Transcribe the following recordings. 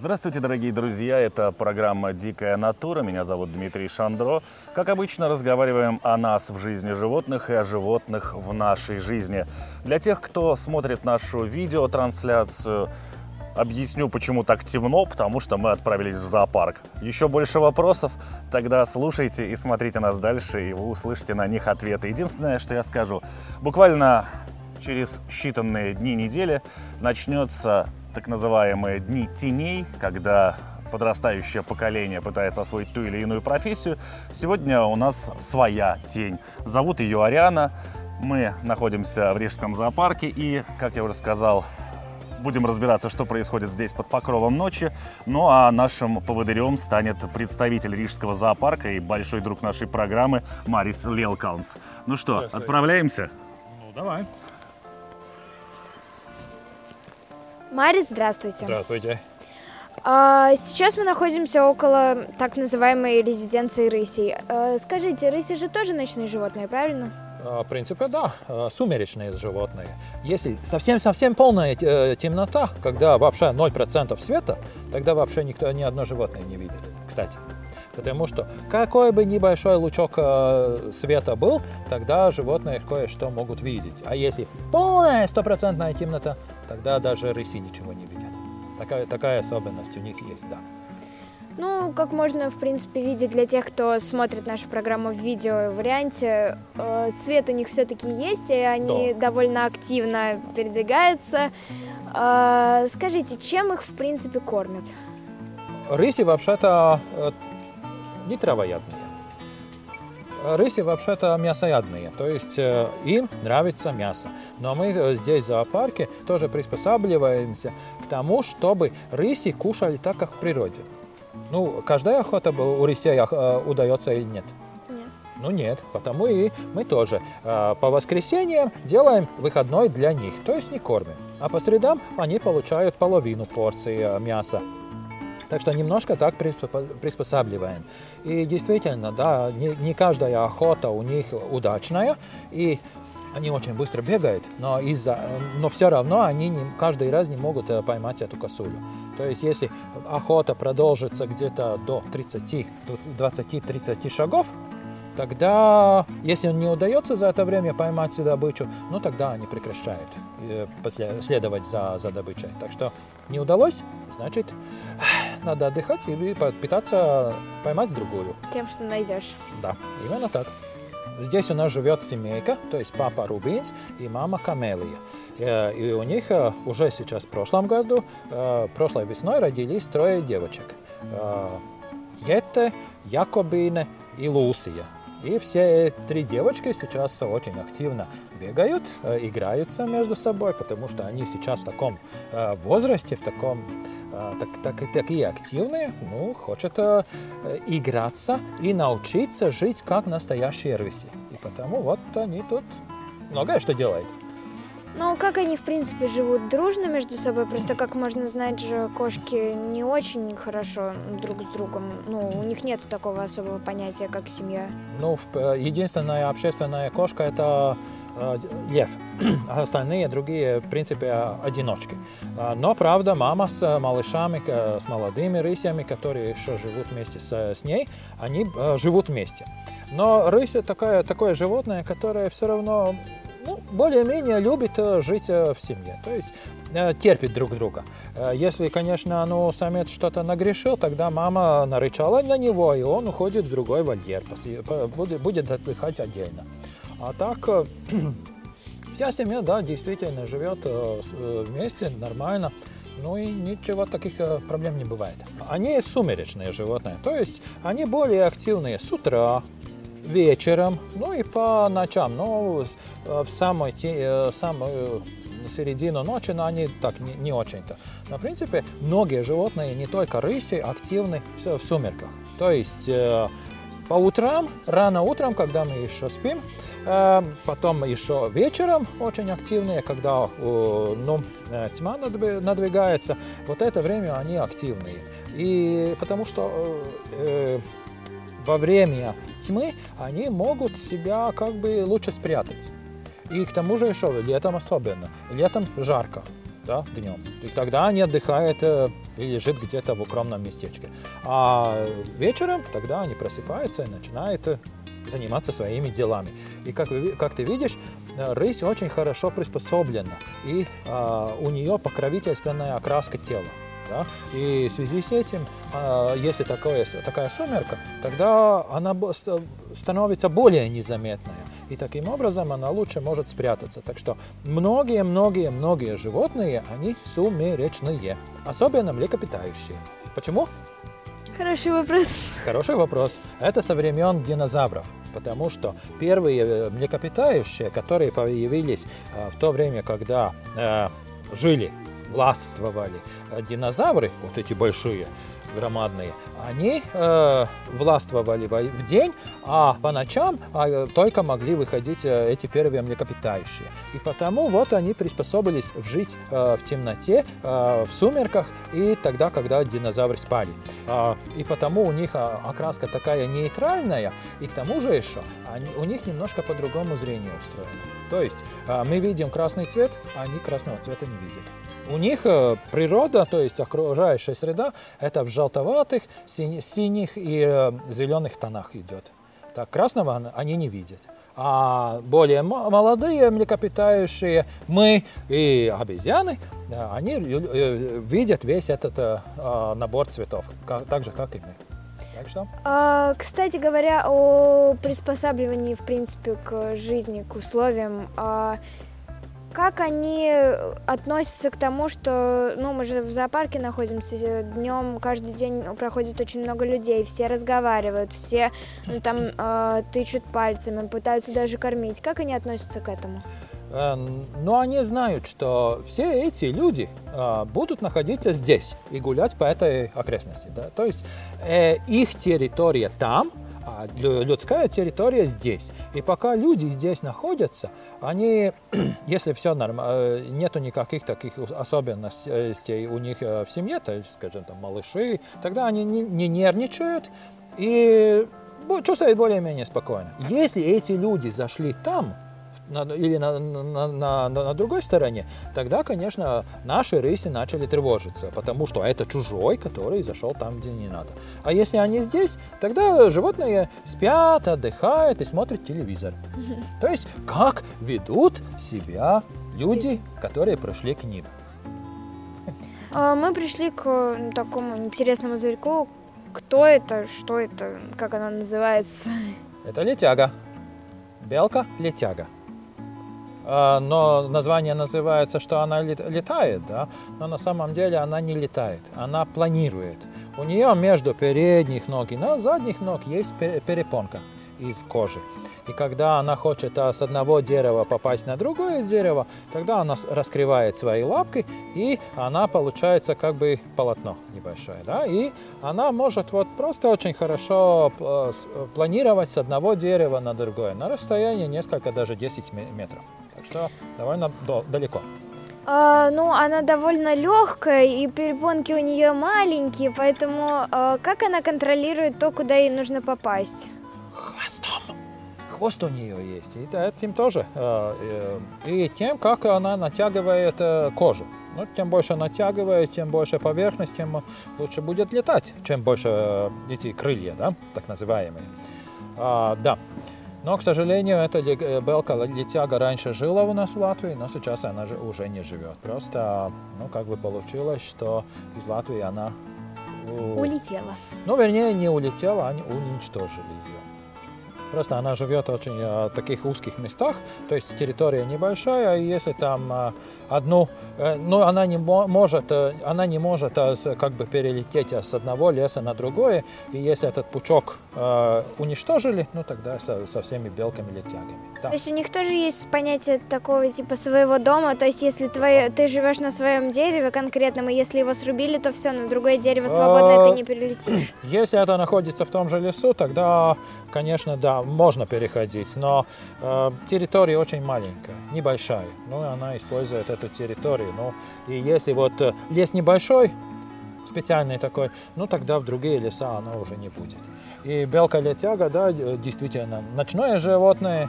Здравствуйте, дорогие друзья! Это программа «Дикая натура». Меня зовут Дмитрий Шандро. Как обычно, разговариваем о нас в жизни животных и о животных в нашей жизни. Для тех, кто смотрит нашу видеотрансляцию, объясню, почему так темно, потому что мы отправились в зоопарк. Еще больше вопросов? Тогда слушайте и смотрите нас дальше, и вы услышите на них ответы. Единственное, что я скажу, буквально через считанные дни недели начнется так называемые дни теней, когда подрастающее поколение пытается освоить ту или иную профессию. Сегодня у нас своя тень. Зовут ее Ариана. Мы находимся в Рижском зоопарке и, как я уже сказал, будем разбираться, что происходит здесь под покровом ночи. Ну а нашим поводырем станет представитель Рижского зоопарка и большой друг нашей программы Марис Лелкаунс. Ну что, отправляемся? Ну, давай. Марис, здравствуйте. Здравствуйте. А, сейчас мы находимся около так называемой резиденции рысей. А, скажите, рыси же тоже ночные животные, правильно? А, В принципе, да, сумеречные животные. Если совсем-совсем полная э, темнота, когда вообще 0% света, тогда вообще никто, ни одно животное не видит, кстати. Потому что какой бы небольшой лучок э, света был, тогда животные кое-что могут видеть. А если полная стопроцентная темнота, тогда даже рыси ничего не видят. Такая, такая особенность у них есть, да. Ну, как можно, в принципе, видеть для тех, кто смотрит нашу программу в видео варианте, э, свет у них все-таки есть, и они довольно активно передвигаются. А, скажите, чем их, в принципе, кормят? Рыси вообще-то э, не травоядные. Рыси вообще-то мясоядные, то есть э, им нравится мясо. Но мы э, здесь в зоопарке тоже приспосабливаемся к тому, чтобы рыси кушали так, как в природе. Ну, каждая охота у рысей э, удается или нет? Нет. Ну нет, потому и мы тоже по воскресеньям делаем выходной для них, то есть не кормим. А по средам они получают половину порции мяса. Так что немножко так приспо- приспосабливаем. И действительно, да, не, не каждая охота у них удачная, и они очень быстро бегают, но, из-за, но все равно они не, каждый раз не могут э, поймать эту косулю. То есть если охота продолжится где-то до 30, 20-30 шагов, тогда, если не удается за это время поймать добычу, ну тогда они прекращают э, после- следовать за, за добычей. Так что не удалось, значит, надо отдыхать и пытаться поймать другую. Тем, что найдешь. Да, именно так. Здесь у нас живет семейка, то есть папа Рубинс и мама Камелия. Э, И у них э, уже сейчас в прошлом году, э, прошлой весной родились трое девочек. Етте, Якобине и Лусия. И все три девочки сейчас очень активно бегают, э, играются между собой, потому что они сейчас в таком э, возрасте, в таком э, так, так- такие активные, ну, хотят э, э, играться и научиться жить как настоящие рыси. И потому вот они тут многое что делают. Ну, как они, в принципе, живут дружно между собой? Просто, как можно знать же, кошки не очень хорошо друг с другом. Ну, у них нет такого особого понятия, как семья. Ну, э, единственная общественная кошка это э, лев, а остальные другие, в принципе, одиночки. А, Но, правда, мама с э, малышами, с молодыми рысями, которые еще живут вместе с, с ней, они э, живут вместе. Но рысь такое, такое животное, которое все равно ну, более-менее любит э, жить э, в семье, то есть э, терпит друг друга. Если, конечно, ну, самец что-то нагрешил, тогда мама нарычала на него, и он уходит в другой вольер, будет, отдыхать отдельно. А так, вся семья, да, действительно живет вместе, нормально. Ну и ничего таких проблем не бывает. Они сумеречные животные, то есть они более активные с утра, вечером, ну и по ночам. Но с- э, в самой, э, в самую середину ночи, но они так не, не очень-то. Но, в принципе, многие животные, не только рыси, активны в сумерках. То есть э, по утрам, рано утром, когда мы еще спим, потом еще вечером очень активные, когда ну, тьма надвигается, вот это время они активные. И потому что э, во время тьмы они могут себя как бы лучше спрятать. И к тому же еще летом особенно. Летом жарко, да, днем. И тогда они отдыхают э, и лежит где-то в укромном местечке. А вечером тогда они просыпаются и начинают э, заниматься своими делами. И как, как ты видишь, э, рысь очень хорошо приспособлена, и а, у нее покровительственная окраска тела. Да? И в связи с этим, а, если такое, такая сумерка, тогда она становится более незаметная. И таким образом она лучше может спрятаться. Так что многие-многие-многие животные, они сумеречные. Особенно млекопитающие. Почему? Хороший вопрос. Хороший вопрос. Это со времен динозавров, потому что первые э, млекопитающие, которые появились э, в то время, когда э, жили властвовали динозавры, вот эти большие, громадные, они э, властвовали в день, а по ночам э, только могли выходить э, эти первые млекопитающие. И потому вот они приспособились жить э, в темноте, э, в сумерках и тогда, когда динозавры спали. Э, и потому у них э, окраска такая нейтральная, и к тому же еще они, у них немножко по-другому зрение устроено. То есть э, мы видим красный цвет, а они красного цвета не видят. У них э, природа, то есть окружающая среда, это в желтоватых, синих и э, зеленых тонах идет. Так, красного они не видят. А более молодые млекопитающие, мы и обезьяны, э, они видят весь этот набор цветов, так же, как и мы. Так что? А, кстати говоря, о приспосабливании, в принципе, к жизни, к условиям. А, как они относятся к тому, что, ну, мы же в зоопарке находимся, днем каждый день проходит очень много людей, все разговаривают, все ну, там э, тычут пальцами, пытаются даже кормить. Как они относятся к этому? Э, но они знают, что все эти люди э, будут находиться здесь и гулять по этой окрестности. Да? То есть э, их территория там, а людская территория здесь. И пока люди здесь находятся, они, если все нормально, э, нету никаких таких особенностей у них э, в семье, то есть, скажем, там, малыши, тогда они не, не нервничают и чувствуют более-менее спокойно. Если эти люди зашли там, на, или на, на, на, на другой стороне, тогда, конечно, наши рыси начали тревожиться, потому что это чужой, который зашел там, где не надо. А если они здесь, тогда животные спят, отдыхают и смотрят телевизор. То есть, как ведут себя люди, которые пришли к ним. А, мы пришли к такому интересному зверьку. Кто это, что это, как она называется? Это летяга. Белка-летяга. А, но название называется, что она летает, да, но на самом деле она не летает, она планирует. У нее между передних ног и на задних ног есть перепонка из кожи. И когда она хочет а, с одного дерева попасть на другое дерево, тогда она раскрывает свои лапки, и она получается как бы полотно небольшое. Да? И она может вот просто очень хорошо а, планировать с одного дерева на другое, на расстоянии несколько, даже 10 метров. Так что довольно далеко. А, ну, она довольно легкая, и перепонки у нее маленькие, поэтому а, как она контролирует то, куда ей нужно попасть? Хвостом. Хвост у нее есть, и этим тоже. А, и тем, как она натягивает э, кожу. Ну, тем больше натягивает, тем больше поверхность, тем лучше будет летать, чем больше э, эти крылья, да, так называемые. А, да. Но, к сожалению, эта э, белка-летяга раньше жила у нас в Латвии, но сейчас она же уже не живет. Просто, ну, как бы получилось, что из Латвии она... Улетела. Ну, вернее, не улетела, они уничтожили ее. Просто она живет очень в таких узких местах, то есть территория небольшая, и если там одну, ну, она не может, она не может как бы перелететь с одного леса на другое, и если этот пучок уничтожили, ну, тогда со, со всеми белками-летягами. Да. То есть у них тоже есть понятие такого типа своего дома, то есть если твое, ты живешь на своем дереве конкретном, и если его срубили, то все, на другое дерево свободно ты не перелетишь. Если это находится в том же лесу, тогда, конечно, да, можно переходить, но э, территория очень маленькая, небольшая, ну, она использует эту территорию, ну, и если вот э, лес небольшой, специальный такой, ну, тогда в другие леса она уже не будет. И белка-летяга, да, действительно, ночное животное,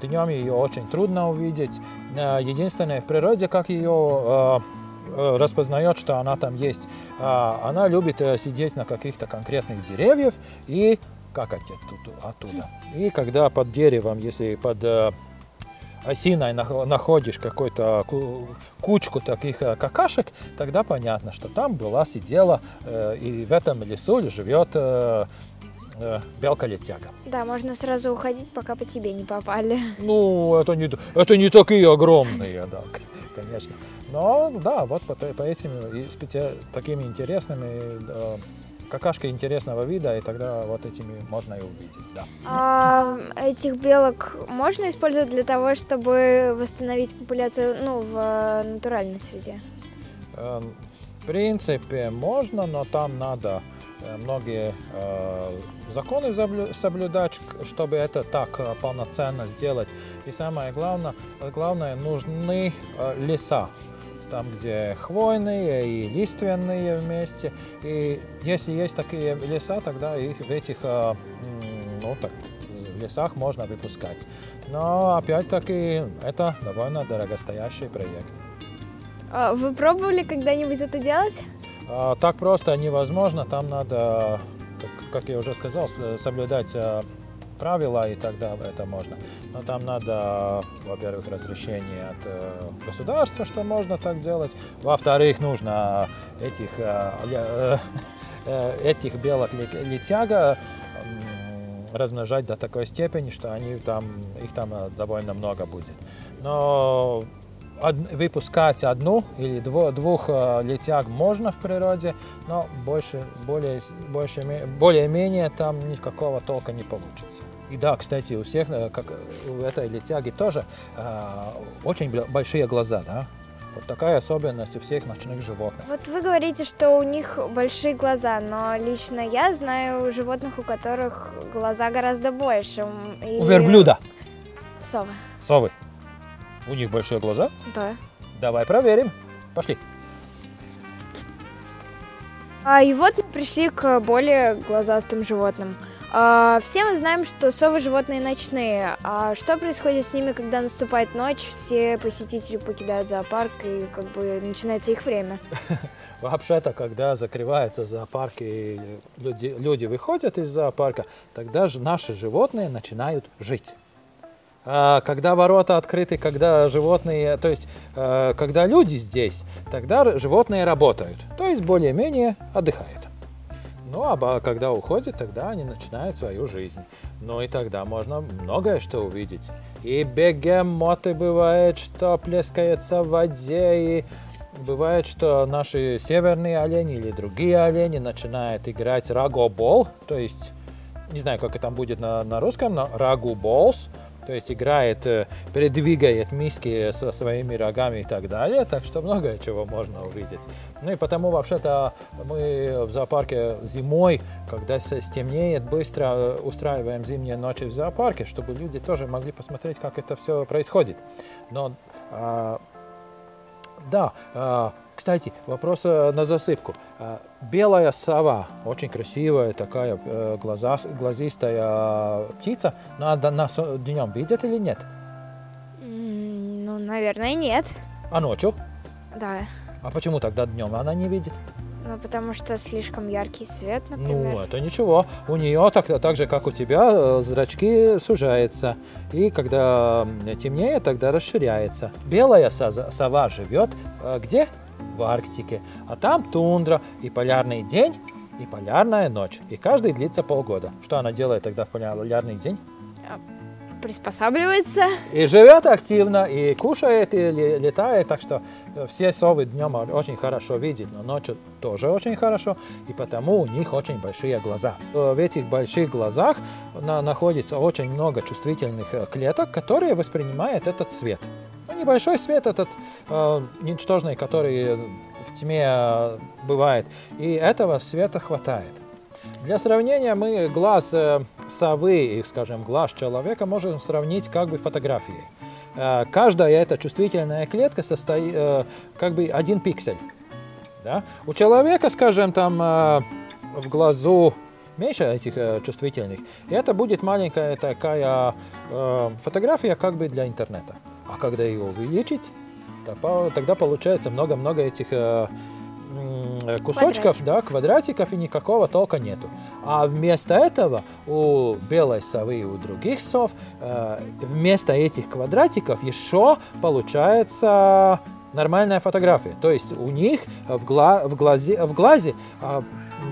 днем ее очень трудно увидеть. Единственное в природе, как ее распознает, что она там есть. Она любит сидеть на каких-то конкретных деревьях и какать оттуда. И когда под деревом, если под осиной находишь какую-то кучку таких какашек, тогда понятно, что там была, сидела, и в этом лесу живет э, белка-летяга. Да, можно сразу уходить, пока по тебе не попали. Ну, это не, это не такие огромные, да, конечно. Но да, вот по, по этим такими интересными какашка интересного вида, и тогда вот этими можно и увидеть, да. А этих белок можно использовать для того, чтобы восстановить популяцию, ну, в натуральной среде? Эм, в принципе, можно, но там надо Э, многие э, законы соблюдать, чтобы это так э, полноценно сделать. И самое главное, главное нужны леса, там, где хвойные и лиственные вместе. И если есть такие леса, тогда их в этих ну, так, лесах можно выпускать. Но опять-таки это довольно дорогостоящий проект. А вы пробовали когда-нибудь это делать? А, так просто невозможно, там надо, как я уже сказал, соблюдать а, правила, и тогда это можно. Но там надо, во-первых, разрешение от э, государства, что можно так делать. Во-вторых, нужно этих, э, э, этих белок летяга размножать до такой степени, что они там, их там довольно много будет. Но выпускать одну или дво, двух э, летяг можно в природе, но больше, более, больше, более-менее там никакого толка не получится. И да, кстати, у всех, э, как у этой летяги тоже э, очень большие глаза, да? Вот такая особенность у всех ночных животных. Вот вы говорите, что у них большие глаза, но лично я знаю животных, у которых глаза гораздо больше. И... У верблюда. Совы. Совы. У них большие глаза? Да. Давай проверим. Пошли. А, и вот мы пришли к более глазастым животным. А, все мы знаем, что совы животные ночные. А что происходит с ними, когда наступает ночь, все посетители покидают зоопарк и как бы начинается их время? Вообще-то, когда закрывается зоопарк и люди, люди выходят из зоопарка, тогда же наши животные начинают жить. А, когда ворота открыты, когда животные, то есть э, когда люди здесь, тогда животные работают, то есть более-менее отдыхают. Ну, а когда уходят, тогда они начинают свою жизнь. Ну и тогда можно многое что увидеть. И бегемоты бывает, что плескается в воде, и бывает, что наши северные олени или другие олени начинают играть рагобол, то есть, не знаю, как это будет на, на русском, но рагу болс – то есть играет, э, передвигает миски со своими рогами и так далее, так что многое чего можно увидеть. Ну и потому вообще-то мы в зоопарке зимой, когда стемнеет, быстро э, устраиваем зимние ночи в зоопарке, чтобы люди тоже могли посмотреть, как это все происходит. Но а, да, а, кстати, вопрос э, на засыпку. А, белая сова, очень красивая, такая э, глаза, глазистая птица, надо на днем видят или нет? Ну, наверное, нет. А ночью? Да. А почему тогда днем она не видит? Ну, потому что слишком яркий свет, например. Ну, это ничего. У нее так, так же, как у тебя, э, зрачки сужаются. И когда темнее, тогда расширяется. Белая сова живет где? В Арктике, а там тундра и полярный день, и полярная ночь. И каждый длится полгода. Что она делает тогда в полярный день? приспосабливается. И живет активно, и кушает, и летает, так что э, все совы днем очень хорошо видят, но ночью тоже очень хорошо, и потому у них очень большие глаза. Э, в этих больших глазах находится очень много чувствительных э, клеток, которые воспринимают этот свет. Ну, небольшой свет этот, э, ничтожный, который в тьме бывает, и этого света хватает. Для сравнения мы глаз э, совы и, скажем, глаз человека можем сравнить как бы фотографией. Э, каждая эта чувствительная клетка состоит э, как бы один пиксель. Да? У человека, скажем, там в глазу меньше этих чувствительных, и это будет маленькая такая фотография как бы для интернета. А когда ее увеличить, тогда получается много-много этих Э, кусочков, Квадратик. да, квадратиков и никакого толка нету. А вместо этого у белой совы и у других сов э, вместо этих квадратиков еще получается нормальная фотография. То есть у них в, гла в, глазе, в глазе э,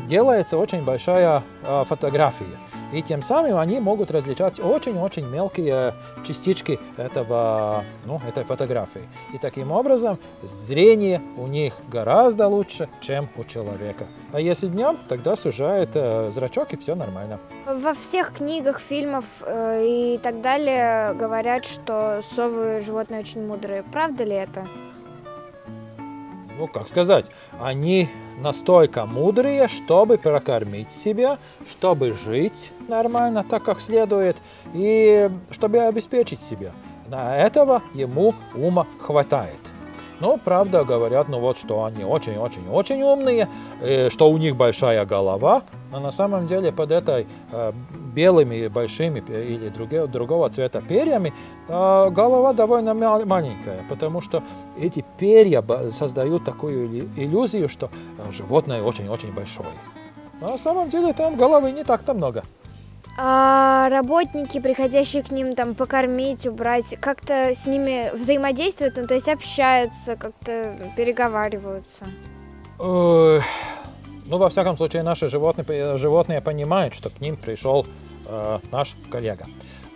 делается очень большая э, фотография. И тем самым они могут различать очень-очень мелкие частички этого, ну, этой фотографии. И таким образом зрение у них гораздо лучше, чем у человека. А если днем, тогда сужает э, зрачок и все нормально. Во всех книгах, фильмах э, и так далее говорят, что совы животные очень мудрые. Правда ли это? ну, как сказать, они настолько мудрые, чтобы прокормить себя, чтобы жить нормально, так как следует, и чтобы обеспечить себя. На этого ему ума хватает. Но, правда, говорят, ну вот, что они очень-очень-очень умные, э, что у них большая голова, но на самом деле под этой э, белыми большими или другого, другого цвета перьями э, голова довольно маленькая, потому что эти перья создают такую иллюзию, что животное очень-очень большое. А на самом деле там головы не так-то много. А работники, приходящие к ним там покормить, убрать, как-то с ними взаимодействуют, ну, то есть общаются, как-то переговариваются? ну, во всяком случае, наши животные, животные понимают, что к ним пришел э, наш коллега.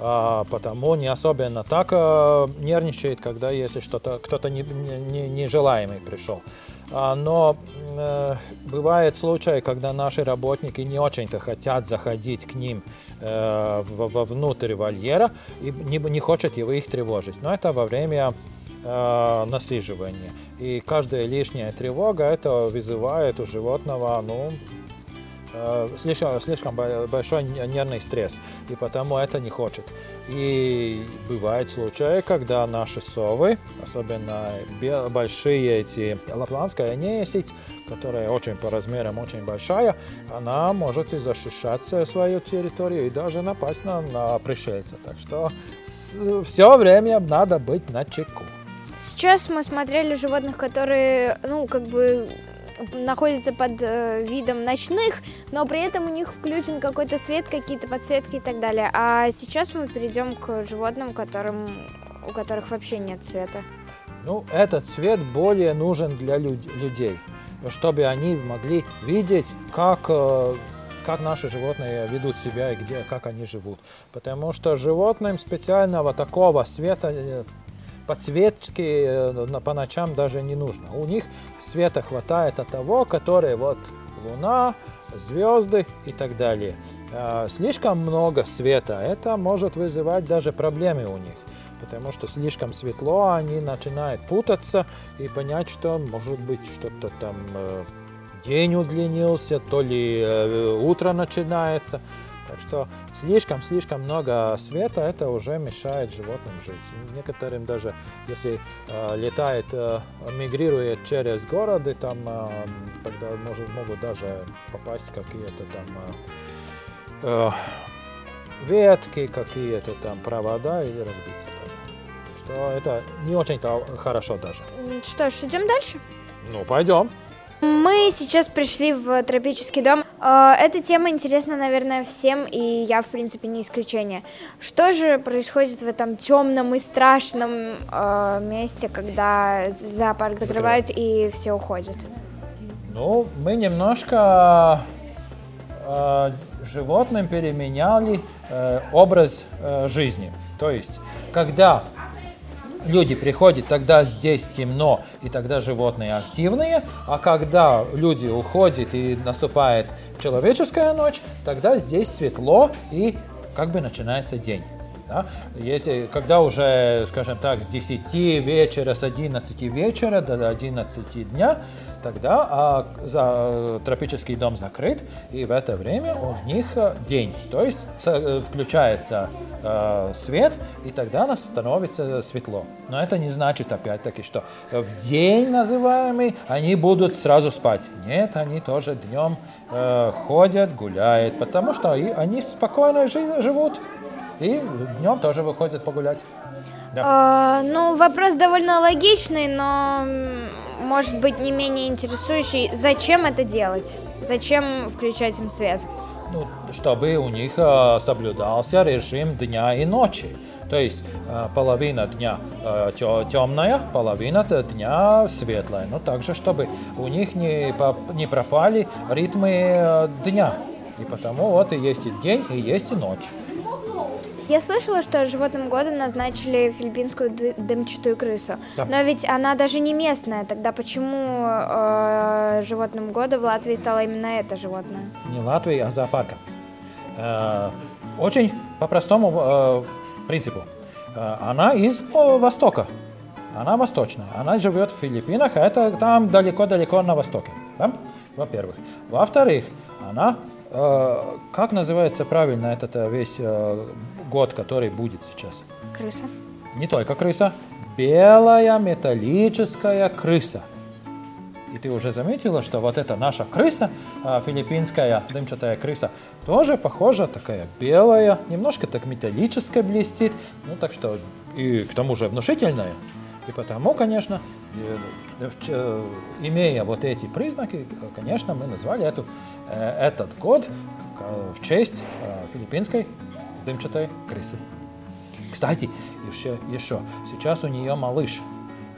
А, потому не особенно так э, нервничает, когда если что-то кто-то не, не, нежелаемый пришел. А, но э, бывает случаи, когда наши работники не очень-то хотят заходить к ним э, вовнутрь вольера и не, не хотят его их тревожить. Но это во время э, насиживания. И каждая лишняя тревога это вызывает у животного ну, слишком, слишком большой нервный стресс, и потому это не хочет. И бывают случаи, когда наши совы, особенно большие эти лапландская несить, которая очень по размерам очень большая, она может и защищать свою территорию и даже напасть на, на пришельца. Так что все время надо быть на чеку. Сейчас мы смотрели животных, которые, ну, как бы находятся под э, видом ночных, но при этом у них включен какой-то свет, какие-то подсветки и так далее. А сейчас мы перейдем к животным, которым, у которых вообще нет света. Ну, этот свет более нужен для люд людей, чтобы они могли видеть, как э, как наши животные ведут себя и где, как они живут. Потому что животным специального такого света э, подсветки э, по ночам даже не нужно. У них света хватает от того, который вот луна, звезды и так далее. А, слишком много света, это может вызывать даже проблемы у них. Потому что слишком светло, они начинают путаться и понять, что может быть что-то там э, день удлинился, то ли э, утро начинается. Так что слишком-слишком много света, это уже мешает животным жить. Некоторым даже, если э, летает, э, мигрирует через города, там э, тогда может, могут даже попасть какие-то там э, э, ветки, какие-то там провода или разбиться. Что это не очень-то хорошо даже. Что ж, идем дальше? Ну, пойдем. Мы сейчас пришли в тропический дом. Э, эта тема интересна, наверное, всем, и я, в принципе, не исключение. Что же происходит в этом темном и страшном э, месте, когда зоопарк закрывают и все уходит? Ну, мы немножко э, животным переменяли э, образ э, жизни. То есть, когда люди приходят, тогда здесь темно, и тогда животные активные, а когда люди уходят и наступает человеческая ночь, тогда здесь светло и как бы начинается день. Да? Если, когда уже, скажем так, с 10 вечера, с 11 вечера до 11 дня, тогда а, за, тропический дом закрыт, и в это время у них э, день. То есть э, включается э, свет, и тогда нас становится светло. Но это не значит, опять-таки, что в день называемый они будут сразу спать. Нет, они тоже днем э, ходят, гуляют, потому что и, они спокойно жи- живут. И днем тоже выходят погулять. Да. А, ну, вопрос довольно логичный, но, может быть, не менее интересующий. Зачем это делать? Зачем включать им свет? Ну, чтобы у них э, соблюдался режим дня и ночи. То есть э, половина дня э, темная, половина дня светлая. Но также, чтобы у них не, не пропали ритмы дня. И потому вот и есть и день, и есть и ночь. Я слышала, что животным года назначили филиппинскую дымчатую крысу. Да. Но ведь она даже не местная. Тогда почему э, животным года в Латвии стало именно это животное? Не Латвии, а зоопарка. Э, очень по простому э, принципу. Э, она из о, Востока. Она восточная. Она живет в Филиппинах, а это там далеко-далеко на востоке. Да? Во-первых. Во-вторых, она э, как называется правильно этот э, весь э, год, который будет сейчас? Крыса. Не только крыса, белая металлическая крыса. И ты уже заметила, что вот эта наша крыса, а, филиппинская дымчатая крыса, тоже похожа, такая белая, немножко так металлическая блестит, ну так что и к тому же внушительная. И потому, конечно, э, э, имея вот эти признаки, конечно, мы назвали эту, э, этот год в честь филиппинской дымчатой крысы. Кстати, еще, еще, сейчас у нее малыш,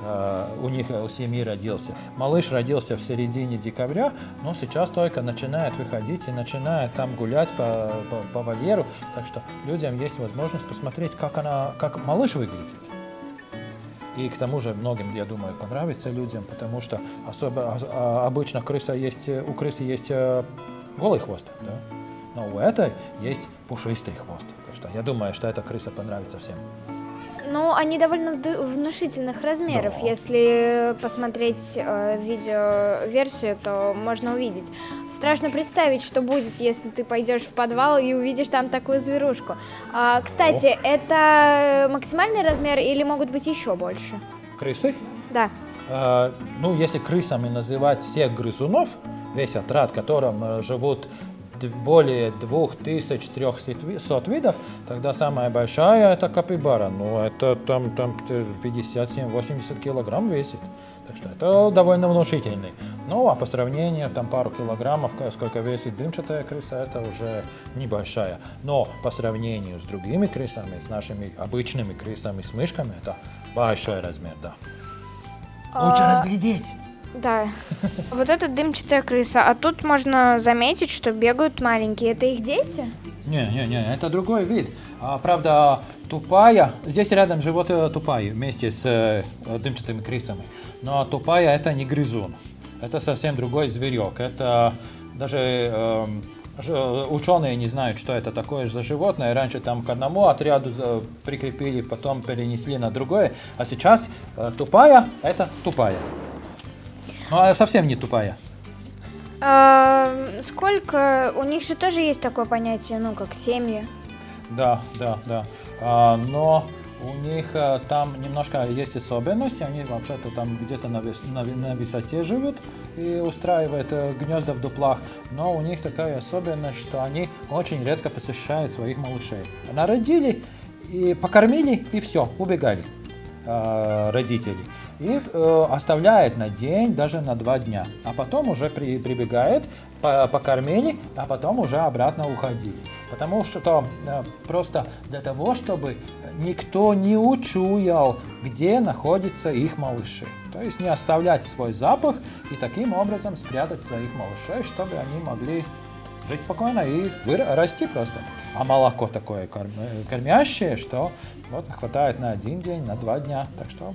Uh, у них у семьи родился. Малыш родился в середине декабря, но сейчас только начинает выходить и начинает там гулять по, по, по вольеру. Так что людям есть возможность посмотреть, как, она, как малыш выглядит. И к тому же многим, я думаю, понравится людям, потому что особо, а, обычно крыса есть, у крысы есть э, голый хвост. Да? Но у этой есть пушистый хвост. Так что я думаю, что эта крыса понравится всем. Ну, они довольно внушительных размеров. Да. Если посмотреть э, видеоверсию, то можно увидеть. Страшно представить, что будет, если ты пойдешь в подвал и увидишь там такую зверушку. А, кстати, О. это максимальный размер или могут быть еще больше? Крысы? Да. А, ну, если крысами называть всех грызунов, весь отряд, в котором э, живут более 2300 видов, тогда самая большая это капибара. Ну, это там, там 57-80 килограмм весит. Так что это довольно внушительный. Ну, а по сравнению, там пару килограммов, сколько весит дымчатая крыса, это уже небольшая. Но по сравнению с другими крысами, с нашими обычными крысами, с мышками, это большой размер, да. Лучше а... разглядеть. Да. Вот это дымчатая крыса. А тут можно заметить, что бегают маленькие. Это их дети? Не, не, не, это другой вид. А, правда, тупая, здесь рядом живет э, тупая вместе с э, дымчатыми крысами. Но тупая это не грызун. Это совсем другой зверек. Это даже э, ученые не знают, что это такое за животное. Раньше там к одному отряду э, прикрепили, потом перенесли на другое. А сейчас э, тупая это тупая. Ну, она совсем не тупая. А, сколько? У них же тоже есть такое понятие, ну, как семьи. Да, да, да. А, но у них а, там немножко есть особенности. Они вообще-то там где-то на, на, на высоте живут и устраивают а, гнезда в дуплах. Но у них такая особенность, что они очень редко посещают своих малышей. Народили, и покормили, и все, убегали э, родителей и э, оставляет на день, даже на два дня. А потом уже при, прибегает, по, покормили, а потом уже обратно уходили. Потому что э, просто для того, чтобы никто не учуял, где находятся их малыши. То есть не оставлять свой запах и таким образом спрятать своих малышей, чтобы они могли жить спокойно и расти просто. А молоко такое корм, кормящее, что вот хватает на один день, на два дня. Так что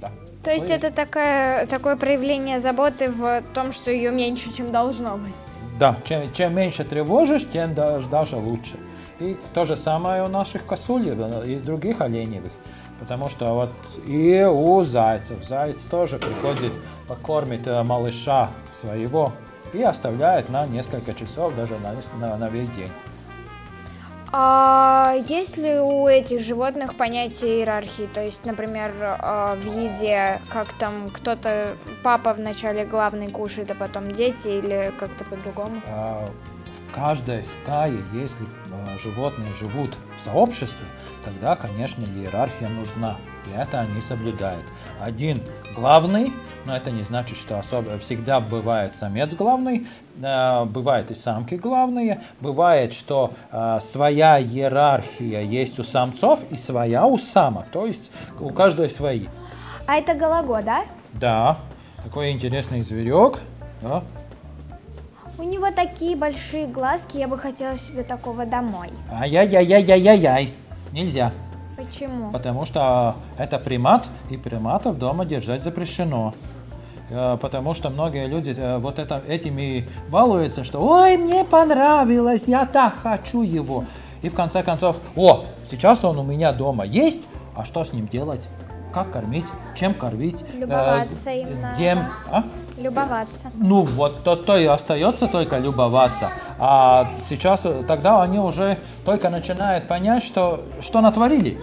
да. То есть это такое, такое проявление заботы в том, что ее меньше, чем должно быть. Да, чем, чем меньше тревожишь, тем даже, даже лучше. И то же самое у наших косульев и других оленевых. Потому что вот и у зайцев, заяц тоже приходит покормить э, малыша своего и оставляет на несколько часов, даже на, на, на весь день. А есть ли у этих животных понятие иерархии? То есть, например, а, в еде, как там кто-то, папа вначале главный кушает, а потом дети, или как-то по-другому? А, в каждой стае, если а, животные живут в сообществе, тогда, конечно, иерархия нужна. И это они соблюдают. Один главный, но это не значит, что особо всегда бывает самец главный, э, бывает и самки главные, бывает, что э, своя иерархия есть у самцов и своя у самок, то есть у каждой свои. А это галаго, да? Да, такой интересный зверек. Да. У него такие большие глазки, я бы хотела себе такого домой. Ай-яй-яй-яй-яй-яй, нельзя. Почему? Потому что это примат, и приматов дома держать запрещено. Э, потому что многие люди э, вот это, этими балуются, что «Ой, мне понравилось, я так хочу его». И в конце концов, «О, сейчас он у меня дома есть, а что с ним делать? Как кормить? Чем кормить?» Любоваться э, им Дем... А? Любоваться. Ну вот, то, то и остается только любоваться. А сейчас, тогда они уже только начинают понять, что, что натворили.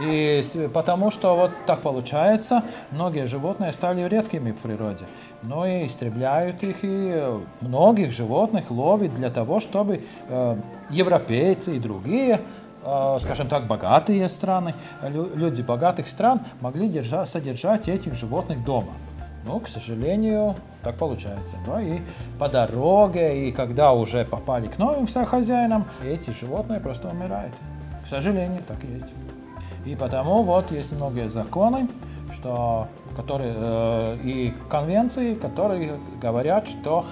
И потому что вот так получается, многие животные стали редкими в природе. Но и истребляют их, и многих животных ловят для того, чтобы э, европейцы и другие э, скажем так, богатые страны, люди богатых стран могли держать, содержать этих животных дома. Но, к сожалению, так получается. Да? И по дороге, и когда уже попали к новым хозяинам, эти животные просто умирают. К сожалению, так есть. И потому вот есть многие законы, что, которые, э, и конвенции, которые говорят, что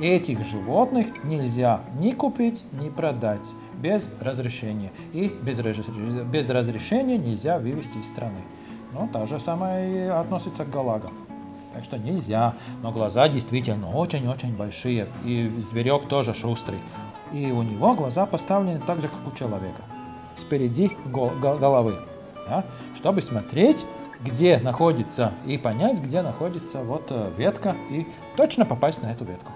этих животных нельзя ни купить, ни продать без разрешения. И без, без разрешения нельзя вывести из страны. Ну, то же самое и относится к галагам. Так что нельзя. Но глаза действительно очень-очень большие. И зверек тоже шустрый. И у него глаза поставлены так же, как у человека. Спереди головы да, чтобы смотреть, где находится, и понять, где находится вот э, ветка, и точно попасть на эту ветку.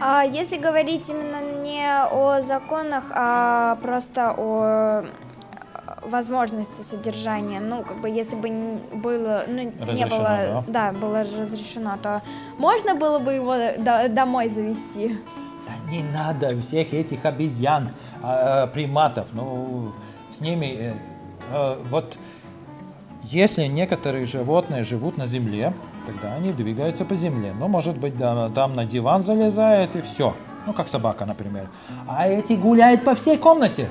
А если говорить именно не о законах, а просто о возможности содержания, ну, как бы, если бы было, ну, не было, да? да, было разрешено, то можно было бы его до, домой завести? Да не надо всех этих обезьян, э, приматов, ну, с ними э, Э, вот если некоторые животные живут на земле, тогда они двигаются по земле. Ну, может быть, да, там на диван залезает и все. Ну, как собака, например. А эти гуляют по всей комнате.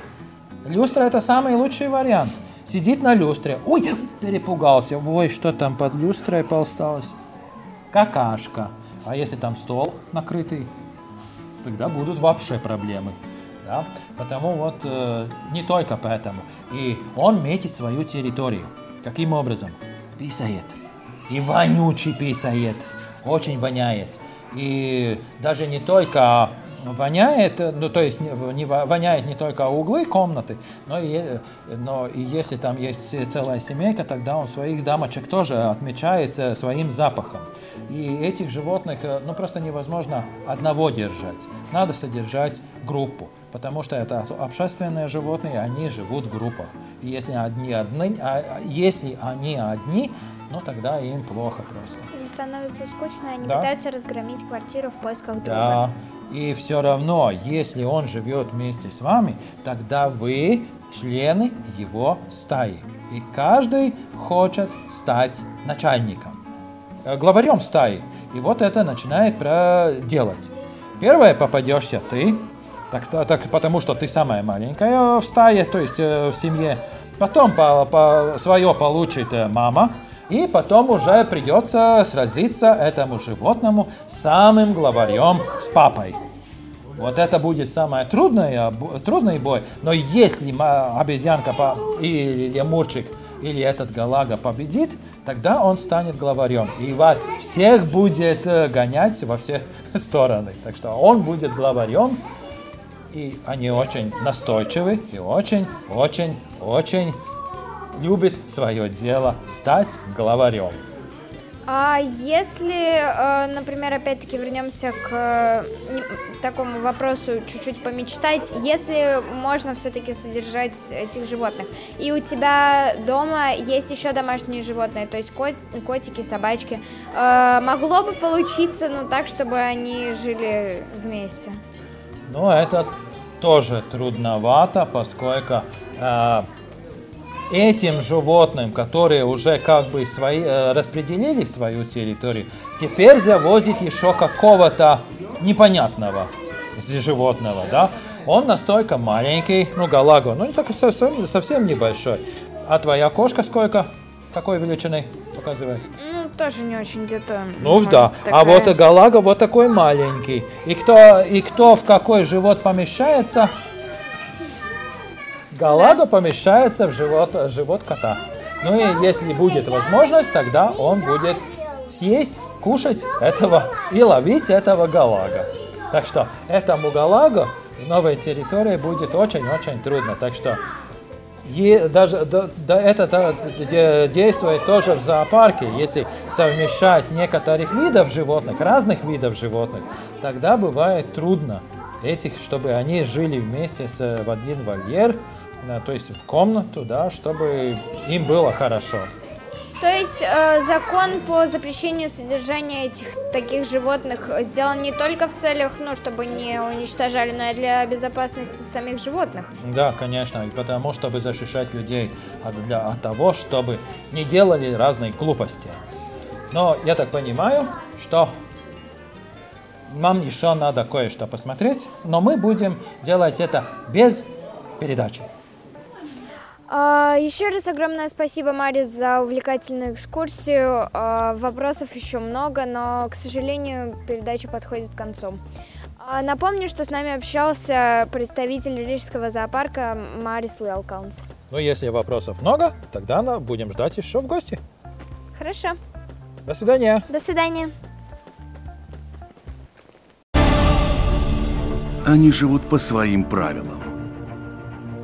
Люстра это самый лучший вариант. Сидит на люстре. Ой, перепугался. Ой, что там под люстрой полсталось? Какашка. А если там стол накрытый, тогда будут вообще проблемы. Да? Потому вот э, не только поэтому. И он метит свою территорию. Каким образом? Писает. И вонючий писает. Очень воняет. И даже не только воняет, ну то есть не, воняет не только углы комнаты, но и, но и если там есть целая семейка, тогда он своих дамочек тоже отмечает своим запахом. И этих животных э, ну просто невозможно одного держать, надо содержать группу потому что это общественные животные, они живут в группах. И если одни одни, а если они одни, ну тогда им плохо просто. Им становится скучно, они да? пытаются разгромить квартиру в поисках друга. Да. И все равно, если он живет вместе с вами, тогда вы члены его стаи. И каждый хочет стать начальником, э, главарем стаи. И вот это начинает делать. Первое попадешься ты, так, так, потому что ты самая маленькая в стае, то есть э, в семье. Потом по, по, свое получит э, мама, и потом уже придется сразиться этому животному самым главарем с папой. вот это будет самое трудное, трудный бой. Но если обезьянка или лемурчик или этот галага победит, тогда он станет главарем. И вас всех будет э, гонять во все стороны. Так что он будет главарем. И они очень настойчивы и очень, очень, очень любят свое дело стать главарем. А если, э, например, опять-таки вернемся к э, такому вопросу чуть-чуть помечтать, если можно все-таки содержать этих животных, и у тебя дома есть еще домашние животные, то есть кот, котики, собачки, э, могло бы получиться, ну, так, чтобы они жили вместе? Ну, это тоже трудновато, поскольку этим животным, которые уже как бы свои, э, распределили свою территорию, теперь завозить еще какого-то непонятного животного, да? Он настолько маленький, ну, галаго, ну, не так совсем, совсем небольшой. А твоя кошка сколько? Какой величины показывает? Ну, тоже не очень где-то. Ну, да. Такая... А вот галага вот такой маленький. И кто, и кто в какой живот помещается, Галага помещается в живот, живот кота. Ну и если будет возможность, тогда он будет съесть, кушать этого и ловить этого галага. Так что этому галагу в новой территории будет очень-очень трудно. Так что и даже да, да, это да, действует тоже в зоопарке. Если совмещать некоторых видов животных, разных видов животных, тогда бывает трудно этих, чтобы они жили вместе с, в один вольер, то есть в комнату, да, чтобы им было хорошо. То есть э, закон по запрещению содержания этих таких животных сделан не только в целях, ну, чтобы не уничтожали, но и для безопасности самих животных. Да, конечно, и потому, чтобы защищать людей от, для, от того, чтобы не делали разные глупости. Но я так понимаю, что нам еще надо кое-что посмотреть, но мы будем делать это без передачи. А, еще раз огромное спасибо, Марис, за увлекательную экскурсию. А, вопросов еще много, но, к сожалению, передача подходит к концу. А, напомню, что с нами общался представитель Рижского зоопарка Марис Лелкаунс. Ну, если вопросов много, тогда будем ждать еще в гости. Хорошо. До свидания. До свидания. Они живут по своим правилам